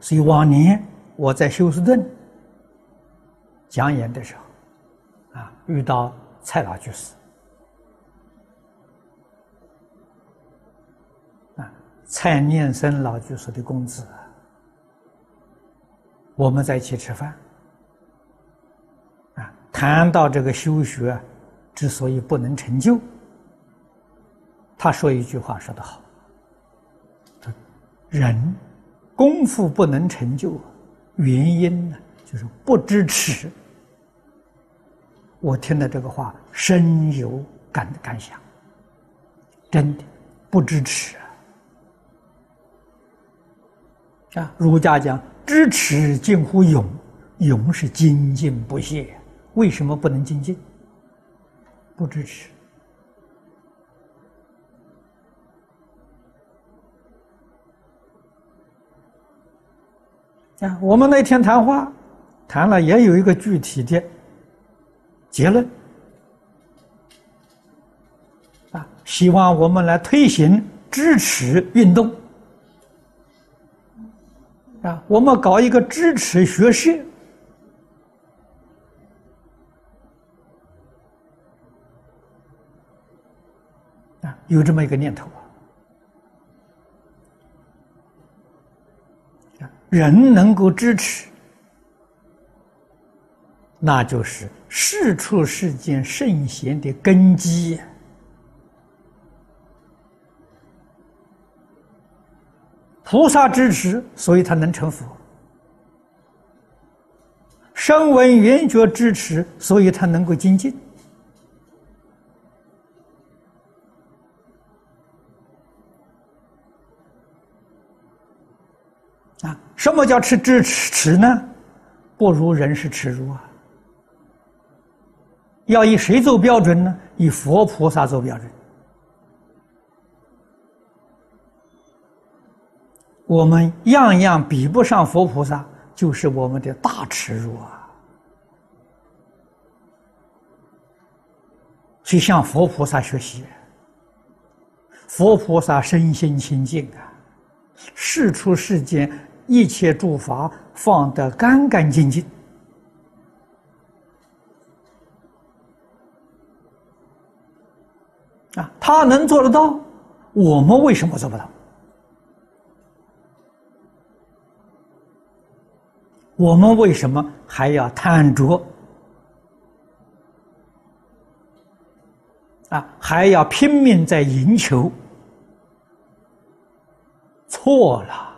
所以往年我在休斯顿讲演的时候，啊，遇到蔡老居士，啊，蔡念生老居士的公子，我们在一起吃饭，啊，谈到这个修学之所以不能成就，他说一句话说得好，人。功夫不能成就，原因呢，就是不支持。我听了这个话，深有感感想。真的不支持啊！儒家讲支持近乎勇，勇是精进不懈。为什么不能精进？不支持。我们那天谈话，谈了也有一个具体的结论，啊，希望我们来推行支持运动，啊，我们搞一个支持学社，啊，有这么一个念头。人能够支持，那就是世出世间圣贤的根基。菩萨支持，所以他能成佛；声闻缘觉支持，所以他能够精进。啊，什么叫持支持呢？不如人是耻辱啊！要以谁做标准呢？以佛菩萨做标准。我们样样比不上佛菩萨，就是我们的大耻辱啊！去向佛菩萨学习，佛菩萨身心清净啊，事出世间。一切诸法放得干干净净啊，他能做得到，我们为什么做不到？我们为什么还要贪着？啊，还要拼命在赢求？错了。